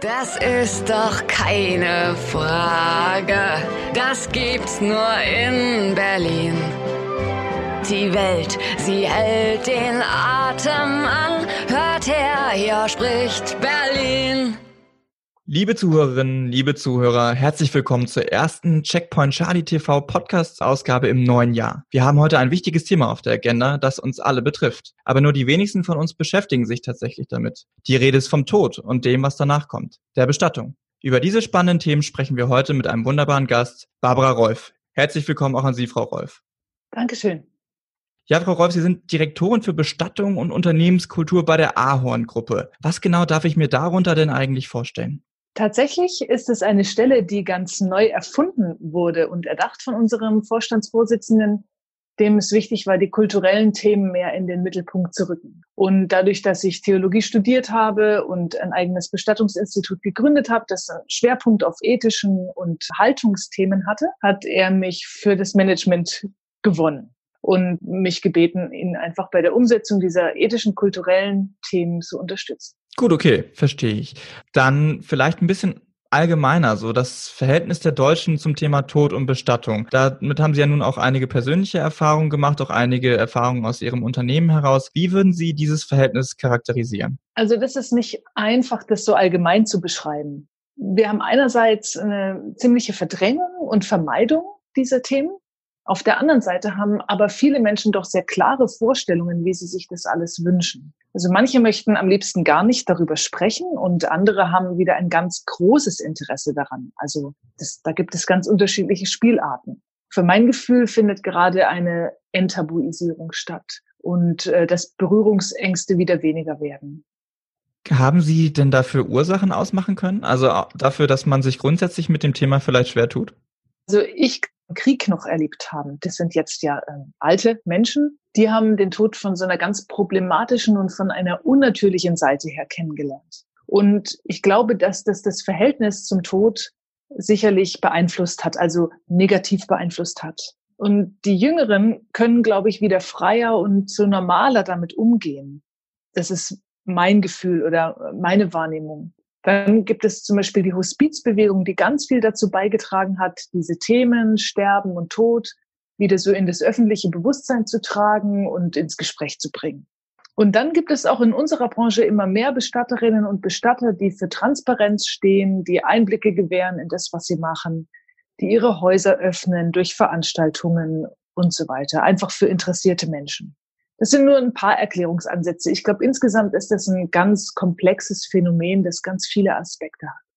Das ist doch keine Frage. Das gibt's nur in Berlin. Die Welt, sie hält den Atem an. Hört her, hier spricht Berlin. Liebe Zuhörerinnen, liebe Zuhörer, herzlich willkommen zur ersten Checkpoint Charlie TV Podcast Ausgabe im neuen Jahr. Wir haben heute ein wichtiges Thema auf der Agenda, das uns alle betrifft. Aber nur die wenigsten von uns beschäftigen sich tatsächlich damit. Die Rede ist vom Tod und dem, was danach kommt, der Bestattung. Über diese spannenden Themen sprechen wir heute mit einem wunderbaren Gast, Barbara Rolf. Herzlich willkommen auch an Sie, Frau Rolf. Dankeschön. Ja, Frau Rolf, Sie sind Direktorin für Bestattung und Unternehmenskultur bei der Ahorn Gruppe. Was genau darf ich mir darunter denn eigentlich vorstellen? Tatsächlich ist es eine Stelle, die ganz neu erfunden wurde und erdacht von unserem Vorstandsvorsitzenden, dem es wichtig war, die kulturellen Themen mehr in den Mittelpunkt zu rücken. Und dadurch, dass ich Theologie studiert habe und ein eigenes Bestattungsinstitut gegründet habe, das einen Schwerpunkt auf ethischen und Haltungsthemen hatte, hat er mich für das Management gewonnen und mich gebeten, ihn einfach bei der Umsetzung dieser ethischen, kulturellen Themen zu unterstützen. Gut, okay, verstehe ich. Dann vielleicht ein bisschen allgemeiner, so das Verhältnis der Deutschen zum Thema Tod und Bestattung. Damit haben Sie ja nun auch einige persönliche Erfahrungen gemacht, auch einige Erfahrungen aus Ihrem Unternehmen heraus. Wie würden Sie dieses Verhältnis charakterisieren? Also das ist nicht einfach, das so allgemein zu beschreiben. Wir haben einerseits eine ziemliche Verdrängung und Vermeidung dieser Themen. Auf der anderen Seite haben aber viele Menschen doch sehr klare Vorstellungen, wie sie sich das alles wünschen. Also manche möchten am liebsten gar nicht darüber sprechen und andere haben wieder ein ganz großes Interesse daran. Also das, da gibt es ganz unterschiedliche Spielarten. Für mein Gefühl findet gerade eine Enttabuisierung statt und äh, dass Berührungsängste wieder weniger werden. Haben Sie denn dafür Ursachen ausmachen können? Also dafür, dass man sich grundsätzlich mit dem Thema vielleicht schwer tut? Also ich Krieg noch erlebt haben. Das sind jetzt ja äh, alte Menschen, die haben den Tod von so einer ganz problematischen und von einer unnatürlichen Seite her kennengelernt. Und ich glaube, dass das das Verhältnis zum Tod sicherlich beeinflusst hat, also negativ beeinflusst hat. Und die Jüngeren können, glaube ich, wieder freier und so normaler damit umgehen. Das ist mein Gefühl oder meine Wahrnehmung. Dann gibt es zum Beispiel die Hospizbewegung, die ganz viel dazu beigetragen hat, diese Themen Sterben und Tod wieder so in das öffentliche Bewusstsein zu tragen und ins Gespräch zu bringen. Und dann gibt es auch in unserer Branche immer mehr Bestatterinnen und Bestatter, die für Transparenz stehen, die Einblicke gewähren in das, was sie machen, die ihre Häuser öffnen durch Veranstaltungen und so weiter, einfach für interessierte Menschen. Das sind nur ein paar Erklärungsansätze. Ich glaube, insgesamt ist das ein ganz komplexes Phänomen, das ganz viele Aspekte hat.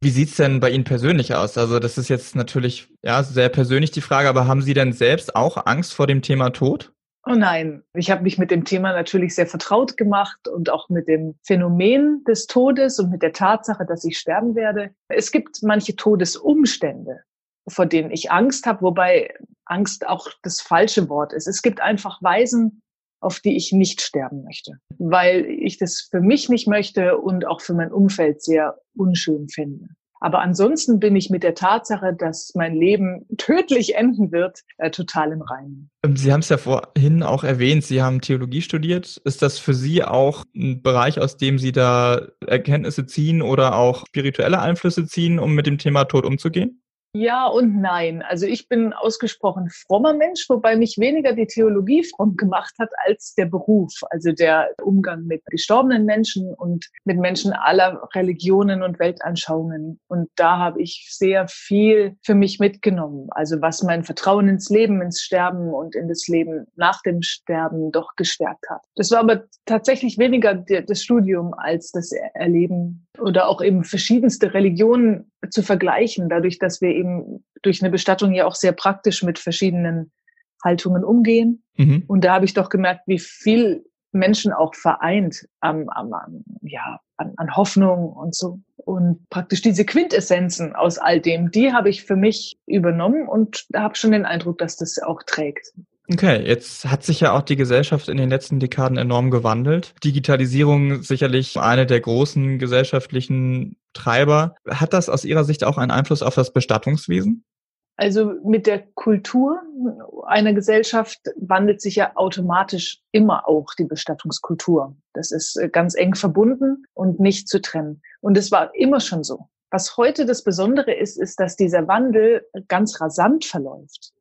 Wie sieht's denn bei Ihnen persönlich aus? Also das ist jetzt natürlich ja sehr persönlich die Frage, aber haben Sie denn selbst auch Angst vor dem Thema Tod? Oh nein, ich habe mich mit dem Thema natürlich sehr vertraut gemacht und auch mit dem Phänomen des Todes und mit der Tatsache, dass ich sterben werde. Es gibt manche Todesumstände, vor denen ich Angst habe, wobei Angst auch das falsche Wort ist. Es gibt einfach Weisen, auf die ich nicht sterben möchte, weil ich das für mich nicht möchte und auch für mein Umfeld sehr unschön finde. Aber ansonsten bin ich mit der Tatsache, dass mein Leben tödlich enden wird, äh, total im Reinen. Ähm, Sie haben es ja vorhin auch erwähnt, Sie haben Theologie studiert. Ist das für Sie auch ein Bereich, aus dem Sie da Erkenntnisse ziehen oder auch spirituelle Einflüsse ziehen, um mit dem Thema Tod umzugehen? Ja und nein. Also ich bin ausgesprochen frommer Mensch, wobei mich weniger die Theologie fromm gemacht hat als der Beruf, also der Umgang mit gestorbenen Menschen und mit Menschen aller Religionen und Weltanschauungen. Und da habe ich sehr viel für mich mitgenommen. Also was mein Vertrauen ins Leben, ins Sterben und in das Leben nach dem Sterben doch gestärkt hat. Das war aber tatsächlich weniger das Studium als das Erleben oder auch eben verschiedenste Religionen zu vergleichen, dadurch, dass wir eben durch eine Bestattung ja auch sehr praktisch mit verschiedenen Haltungen umgehen. Mhm. Und da habe ich doch gemerkt, wie viel Menschen auch vereint am, am, am, ja, an, an Hoffnung und so. Und praktisch diese Quintessenzen aus all dem, die habe ich für mich übernommen und habe schon den Eindruck, dass das auch trägt. Okay, jetzt hat sich ja auch die Gesellschaft in den letzten Dekaden enorm gewandelt. Digitalisierung sicherlich eine der großen gesellschaftlichen Treiber. Hat das aus Ihrer Sicht auch einen Einfluss auf das Bestattungswesen? Also mit der Kultur einer Gesellschaft wandelt sich ja automatisch immer auch die Bestattungskultur. Das ist äh, ganz eng verbunden und nicht zu trennen. Und es war immer schon so. Was heute das Besondere ist, ist, dass dieser Wandel ganz rasant verläuft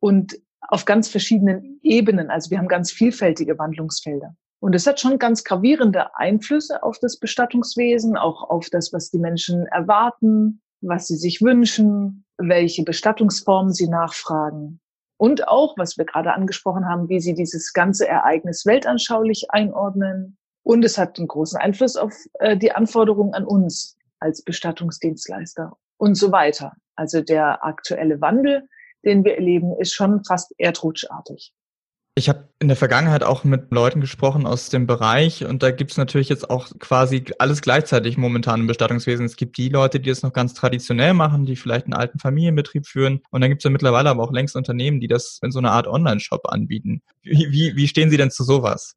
und auf ganz verschiedenen Ebenen. Also wir haben ganz vielfältige Wandlungsfelder. Und es hat schon ganz gravierende Einflüsse auf das Bestattungswesen, auch auf das, was die Menschen erwarten, was sie sich wünschen, welche Bestattungsformen sie nachfragen. Und auch, was wir gerade angesprochen haben, wie sie dieses ganze Ereignis weltanschaulich einordnen. Und es hat einen großen Einfluss auf äh, die Anforderungen an uns als Bestattungsdienstleister und so weiter. Also der aktuelle Wandel, den wir erleben, ist schon fast erdrutschartig. Ich habe in der Vergangenheit auch mit Leuten gesprochen aus dem Bereich und da gibt es natürlich jetzt auch quasi alles gleichzeitig momentan im Bestattungswesen. Es gibt die Leute, die das noch ganz traditionell machen, die vielleicht einen alten Familienbetrieb führen und dann gibt es ja mittlerweile aber auch längst Unternehmen, die das in so einer Art Online-Shop anbieten. Wie, wie, wie stehen Sie denn zu sowas?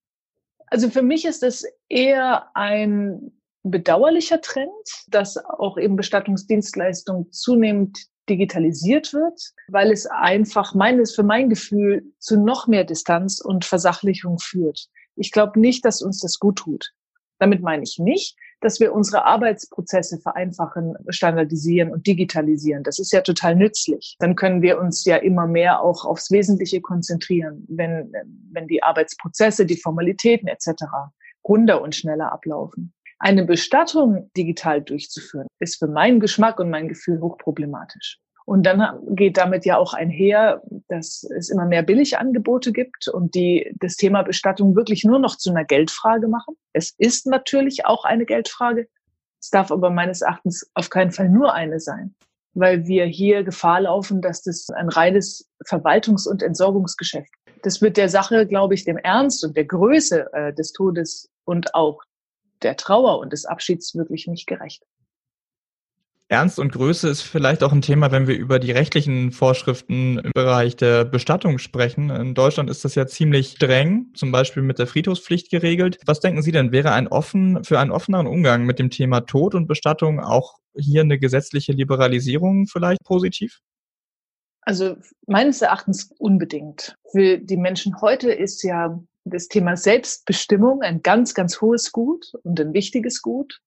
Also für mich ist es eher ein bedauerlicher Trend, dass auch eben Bestattungsdienstleistungen zunehmend digitalisiert wird, weil es einfach meines, für mein Gefühl zu noch mehr Distanz und Versachlichung führt. Ich glaube nicht, dass uns das gut tut. Damit meine ich nicht, dass wir unsere Arbeitsprozesse vereinfachen, standardisieren und digitalisieren. Das ist ja total nützlich. Dann können wir uns ja immer mehr auch aufs Wesentliche konzentrieren, wenn, wenn die Arbeitsprozesse, die Formalitäten etc. runder und schneller ablaufen. Eine Bestattung digital durchzuführen, ist für meinen Geschmack und mein Gefühl hochproblematisch. Und dann geht damit ja auch einher, dass es immer mehr Billigangebote gibt und die das Thema Bestattung wirklich nur noch zu einer Geldfrage machen. Es ist natürlich auch eine Geldfrage. Es darf aber meines Erachtens auf keinen Fall nur eine sein, weil wir hier Gefahr laufen, dass das ein reines Verwaltungs- und Entsorgungsgeschäft. Das wird der Sache, glaube ich, dem Ernst und der Größe äh, des Todes und auch der Trauer und des Abschieds wirklich nicht gerecht. Ernst und Größe ist vielleicht auch ein Thema, wenn wir über die rechtlichen Vorschriften im Bereich der Bestattung sprechen. In Deutschland ist das ja ziemlich streng, zum Beispiel mit der Friedhofspflicht geregelt. Was denken Sie denn, wäre ein offen, für einen offeneren Umgang mit dem Thema Tod und Bestattung auch hier eine gesetzliche Liberalisierung vielleicht positiv? Also meines Erachtens unbedingt. Für die Menschen heute ist ja das Thema Selbstbestimmung ein ganz, ganz hohes Gut und ein wichtiges Gut.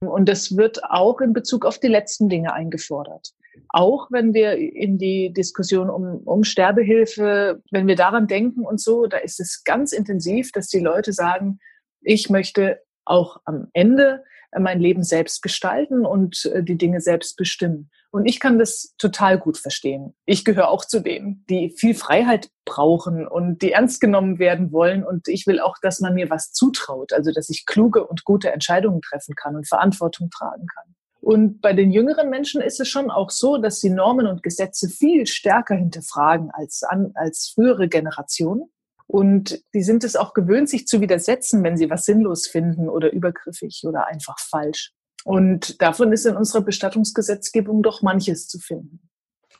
Und das wird auch in Bezug auf die letzten Dinge eingefordert. Auch wenn wir in die Diskussion um, um Sterbehilfe, wenn wir daran denken und so, da ist es ganz intensiv, dass die Leute sagen, ich möchte auch am Ende mein Leben selbst gestalten und äh, die Dinge selbst bestimmen. Und ich kann das total gut verstehen. Ich gehöre auch zu denen, die viel Freiheit brauchen und die ernst genommen werden wollen. Und ich will auch, dass man mir was zutraut, also dass ich kluge und gute Entscheidungen treffen kann und Verantwortung tragen kann. Und bei den jüngeren Menschen ist es schon auch so, dass sie Normen und Gesetze viel stärker hinterfragen als, an, als frühere Generationen. Und die sind es auch gewöhnt, sich zu widersetzen, wenn sie was sinnlos finden oder übergriffig oder einfach falsch. Und davon ist in unserer Bestattungsgesetzgebung doch manches zu finden.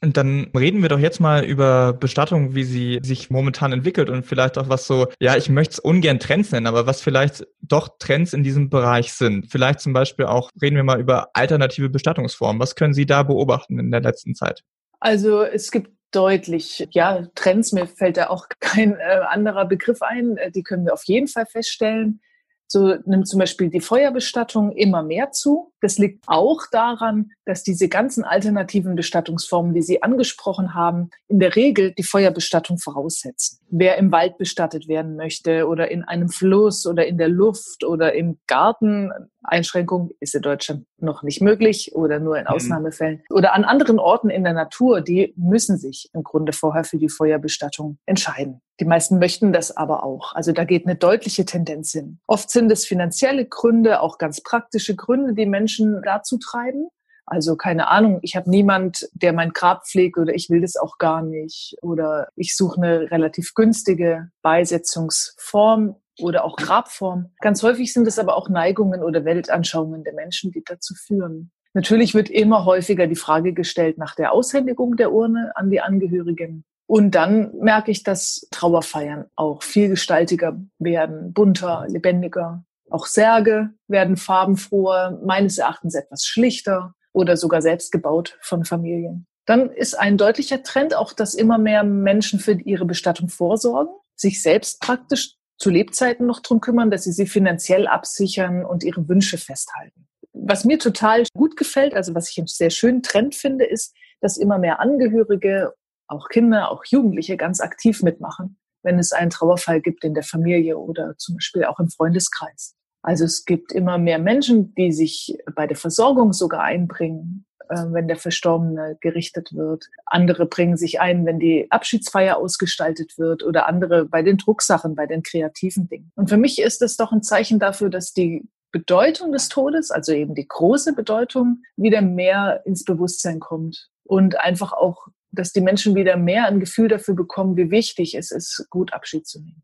Und dann reden wir doch jetzt mal über Bestattung, wie sie sich momentan entwickelt und vielleicht auch was so, ja, ich möchte es ungern Trends nennen, aber was vielleicht doch Trends in diesem Bereich sind. Vielleicht zum Beispiel auch, reden wir mal über alternative Bestattungsformen. Was können Sie da beobachten in der letzten Zeit? Also es gibt deutlich, ja, Trends, mir fällt da auch kein äh, anderer Begriff ein, äh, die können wir auf jeden Fall feststellen. So nimmt zum Beispiel die Feuerbestattung immer mehr zu. Das liegt auch daran, dass diese ganzen alternativen Bestattungsformen, die Sie angesprochen haben, in der Regel die Feuerbestattung voraussetzen. Wer im Wald bestattet werden möchte oder in einem Fluss oder in der Luft oder im Garten, Einschränkung ist in Deutschland noch nicht möglich oder nur in mhm. Ausnahmefällen. Oder an anderen Orten in der Natur, die müssen sich im Grunde vorher für die Feuerbestattung entscheiden. Die meisten möchten das aber auch. Also da geht eine deutliche Tendenz hin. Oft sind es finanzielle Gründe, auch ganz praktische Gründe, die Menschen dazu treiben. Also keine Ahnung, ich habe niemand, der mein Grab pflegt oder ich will das auch gar nicht. Oder ich suche eine relativ günstige Beisetzungsform oder auch Grabform. Ganz häufig sind es aber auch Neigungen oder Weltanschauungen der Menschen, die dazu führen. Natürlich wird immer häufiger die Frage gestellt nach der Aushändigung der Urne an die Angehörigen. Und dann merke ich, dass Trauerfeiern auch vielgestaltiger werden, bunter, lebendiger. Auch Särge werden farbenfroher, meines Erachtens etwas schlichter oder sogar selbst gebaut von Familien. Dann ist ein deutlicher Trend auch, dass immer mehr Menschen für ihre Bestattung vorsorgen, sich selbst praktisch zu Lebzeiten noch drum kümmern, dass sie sie finanziell absichern und ihre Wünsche festhalten. Was mir total gut gefällt, also was ich einen sehr schönen Trend finde, ist, dass immer mehr Angehörige, auch Kinder, auch Jugendliche ganz aktiv mitmachen, wenn es einen Trauerfall gibt in der Familie oder zum Beispiel auch im Freundeskreis. Also es gibt immer mehr Menschen, die sich bei der Versorgung sogar einbringen, äh, wenn der Verstorbene gerichtet wird. Andere bringen sich ein, wenn die Abschiedsfeier ausgestaltet wird oder andere bei den Drucksachen, bei den kreativen Dingen. Und für mich ist es doch ein Zeichen dafür, dass die Bedeutung des Todes, also eben die große Bedeutung, wieder mehr ins Bewusstsein kommt und einfach auch, dass die Menschen wieder mehr ein Gefühl dafür bekommen, wie wichtig es ist, gut Abschied zu nehmen.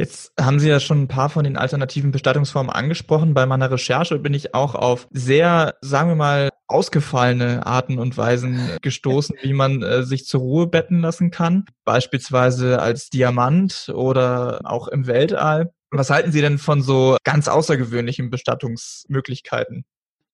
Jetzt haben Sie ja schon ein paar von den alternativen Bestattungsformen angesprochen. Bei meiner Recherche bin ich auch auf sehr, sagen wir mal, ausgefallene Arten und Weisen gestoßen, wie man äh, sich zur Ruhe betten lassen kann. Beispielsweise als Diamant oder auch im Weltall. Was halten Sie denn von so ganz außergewöhnlichen Bestattungsmöglichkeiten?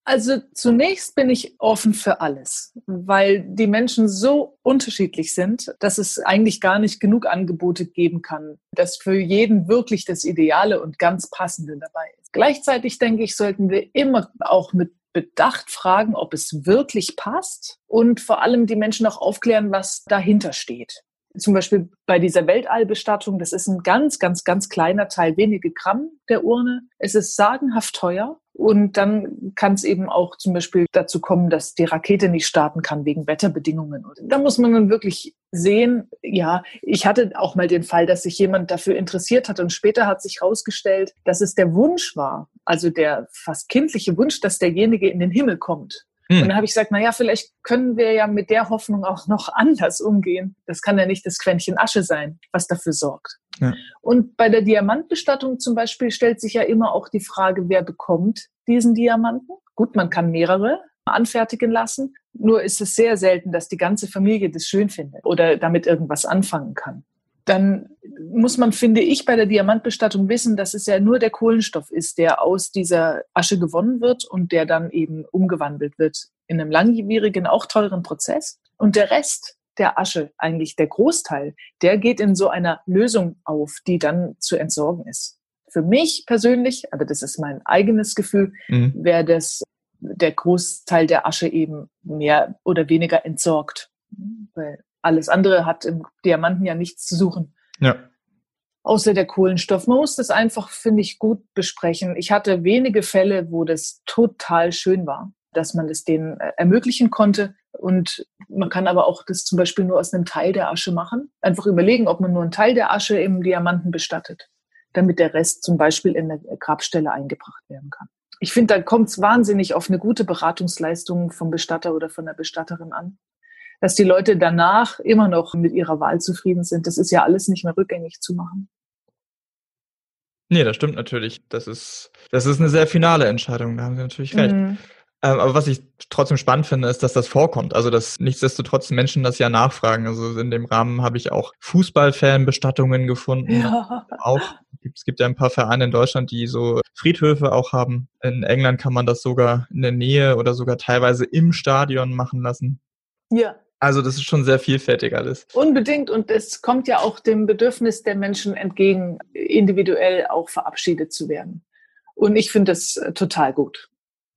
Also zunächst bin ich offen für alles, weil die Menschen so unterschiedlich sind, dass es eigentlich gar nicht genug Angebote geben kann, dass für jeden wirklich das Ideale und ganz Passende dabei ist. Gleichzeitig denke ich, sollten wir immer auch mit Bedacht fragen, ob es wirklich passt und vor allem die Menschen auch aufklären, was dahinter steht. Zum Beispiel bei dieser Weltallbestattung, das ist ein ganz, ganz, ganz kleiner Teil, wenige Gramm der Urne. Es ist sagenhaft teuer und dann kann es eben auch zum Beispiel dazu kommen, dass die Rakete nicht starten kann wegen Wetterbedingungen. Da muss man dann wirklich sehen, ja, ich hatte auch mal den Fall, dass sich jemand dafür interessiert hat und später hat sich herausgestellt, dass es der Wunsch war, also der fast kindliche Wunsch, dass derjenige in den Himmel kommt. Hm. Und dann habe ich gesagt, na ja, vielleicht können wir ja mit der Hoffnung auch noch anders umgehen. Das kann ja nicht das Quäntchen Asche sein, was dafür sorgt. Ja. Und bei der Diamantbestattung zum Beispiel stellt sich ja immer auch die Frage, wer bekommt diesen Diamanten? Gut, man kann mehrere anfertigen lassen. Nur ist es sehr selten, dass die ganze Familie das schön findet oder damit irgendwas anfangen kann dann muss man, finde ich, bei der Diamantbestattung wissen, dass es ja nur der Kohlenstoff ist, der aus dieser Asche gewonnen wird und der dann eben umgewandelt wird in einem langwierigen, auch teuren Prozess. Und der Rest der Asche, eigentlich der Großteil, der geht in so einer Lösung auf, die dann zu entsorgen ist. Für mich persönlich, aber das ist mein eigenes Gefühl, mhm. wäre das der Großteil der Asche eben mehr oder weniger entsorgt. Weil alles andere hat im Diamanten ja nichts zu suchen. Ja. Außer der Kohlenstoff. Man muss das einfach, finde ich, gut besprechen. Ich hatte wenige Fälle, wo das total schön war, dass man es denen äh, ermöglichen konnte. Und man kann aber auch das zum Beispiel nur aus einem Teil der Asche machen. Einfach überlegen, ob man nur einen Teil der Asche im Diamanten bestattet, damit der Rest zum Beispiel in der Grabstelle eingebracht werden kann. Ich finde, da kommt es wahnsinnig auf eine gute Beratungsleistung vom Bestatter oder von der Bestatterin an dass die Leute danach immer noch mit ihrer Wahl zufrieden sind. Das ist ja alles nicht mehr rückgängig zu machen. Nee, das stimmt natürlich. Das ist, das ist eine sehr finale Entscheidung, da haben Sie natürlich recht. Mhm. Ähm, aber was ich trotzdem spannend finde, ist, dass das vorkommt. Also, dass nichtsdestotrotz Menschen das ja nachfragen. Also in dem Rahmen habe ich auch Fußballfanbestattungen gefunden. Ja. Auch, es gibt ja ein paar Vereine in Deutschland, die so Friedhöfe auch haben. In England kann man das sogar in der Nähe oder sogar teilweise im Stadion machen lassen. Ja, also das ist schon sehr vielfältig alles. Unbedingt. Und es kommt ja auch dem Bedürfnis der Menschen entgegen, individuell auch verabschiedet zu werden. Und ich finde das äh, total gut.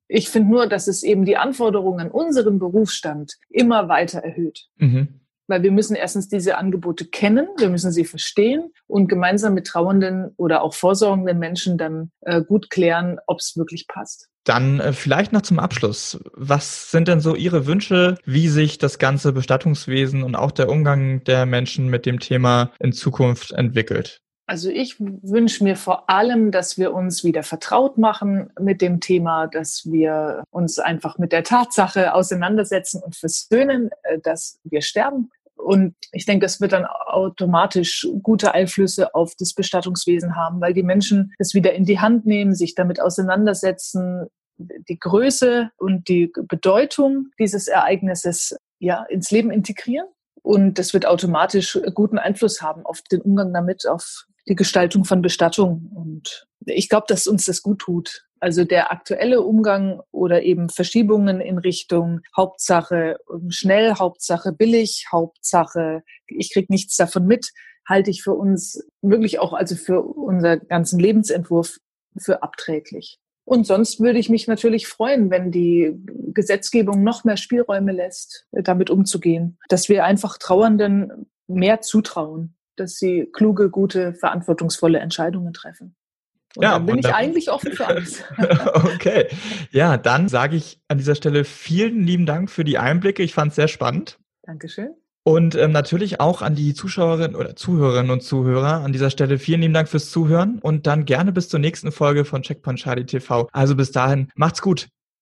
Ich finde nur, dass es eben die Anforderungen an unseren Berufsstand immer weiter erhöht. Mhm. Weil wir müssen erstens diese Angebote kennen, wir müssen sie verstehen und gemeinsam mit trauernden oder auch vorsorgenden Menschen dann äh, gut klären, ob es wirklich passt. Dann äh, vielleicht noch zum Abschluss. Was sind denn so Ihre Wünsche, wie sich das ganze Bestattungswesen und auch der Umgang der Menschen mit dem Thema in Zukunft entwickelt? Also ich wünsche mir vor allem, dass wir uns wieder vertraut machen mit dem Thema, dass wir uns einfach mit der Tatsache auseinandersetzen und versöhnen, äh, dass wir sterben. Und ich denke, das wird dann automatisch gute Einflüsse auf das Bestattungswesen haben, weil die Menschen es wieder in die Hand nehmen, sich damit auseinandersetzen, die Größe und die Bedeutung dieses Ereignisses ja ins Leben integrieren. Und das wird automatisch guten Einfluss haben auf den Umgang damit, auf die Gestaltung von Bestattung. Und ich glaube, dass uns das gut tut, Also der aktuelle Umgang oder eben Verschiebungen in Richtung Hauptsache schnell, Hauptsache billig, Hauptsache ich krieg nichts davon mit, halte ich für uns wirklich auch also für unser ganzen Lebensentwurf für abträglich. Und sonst würde ich mich natürlich freuen, wenn die Gesetzgebung noch mehr Spielräume lässt, damit umzugehen, dass wir einfach Trauernden mehr zutrauen, dass sie kluge, gute, verantwortungsvolle Entscheidungen treffen. Und ja, dann bin wunderbar. ich eigentlich offen für alles. okay. Ja, dann sage ich an dieser Stelle vielen lieben Dank für die Einblicke. Ich fand es sehr spannend. Dankeschön. Und ähm, natürlich auch an die Zuschauerinnen oder Zuhörerinnen und Zuhörer an dieser Stelle vielen lieben Dank fürs Zuhören und dann gerne bis zur nächsten Folge von Checkpoint Charlie TV. Also bis dahin, macht's gut.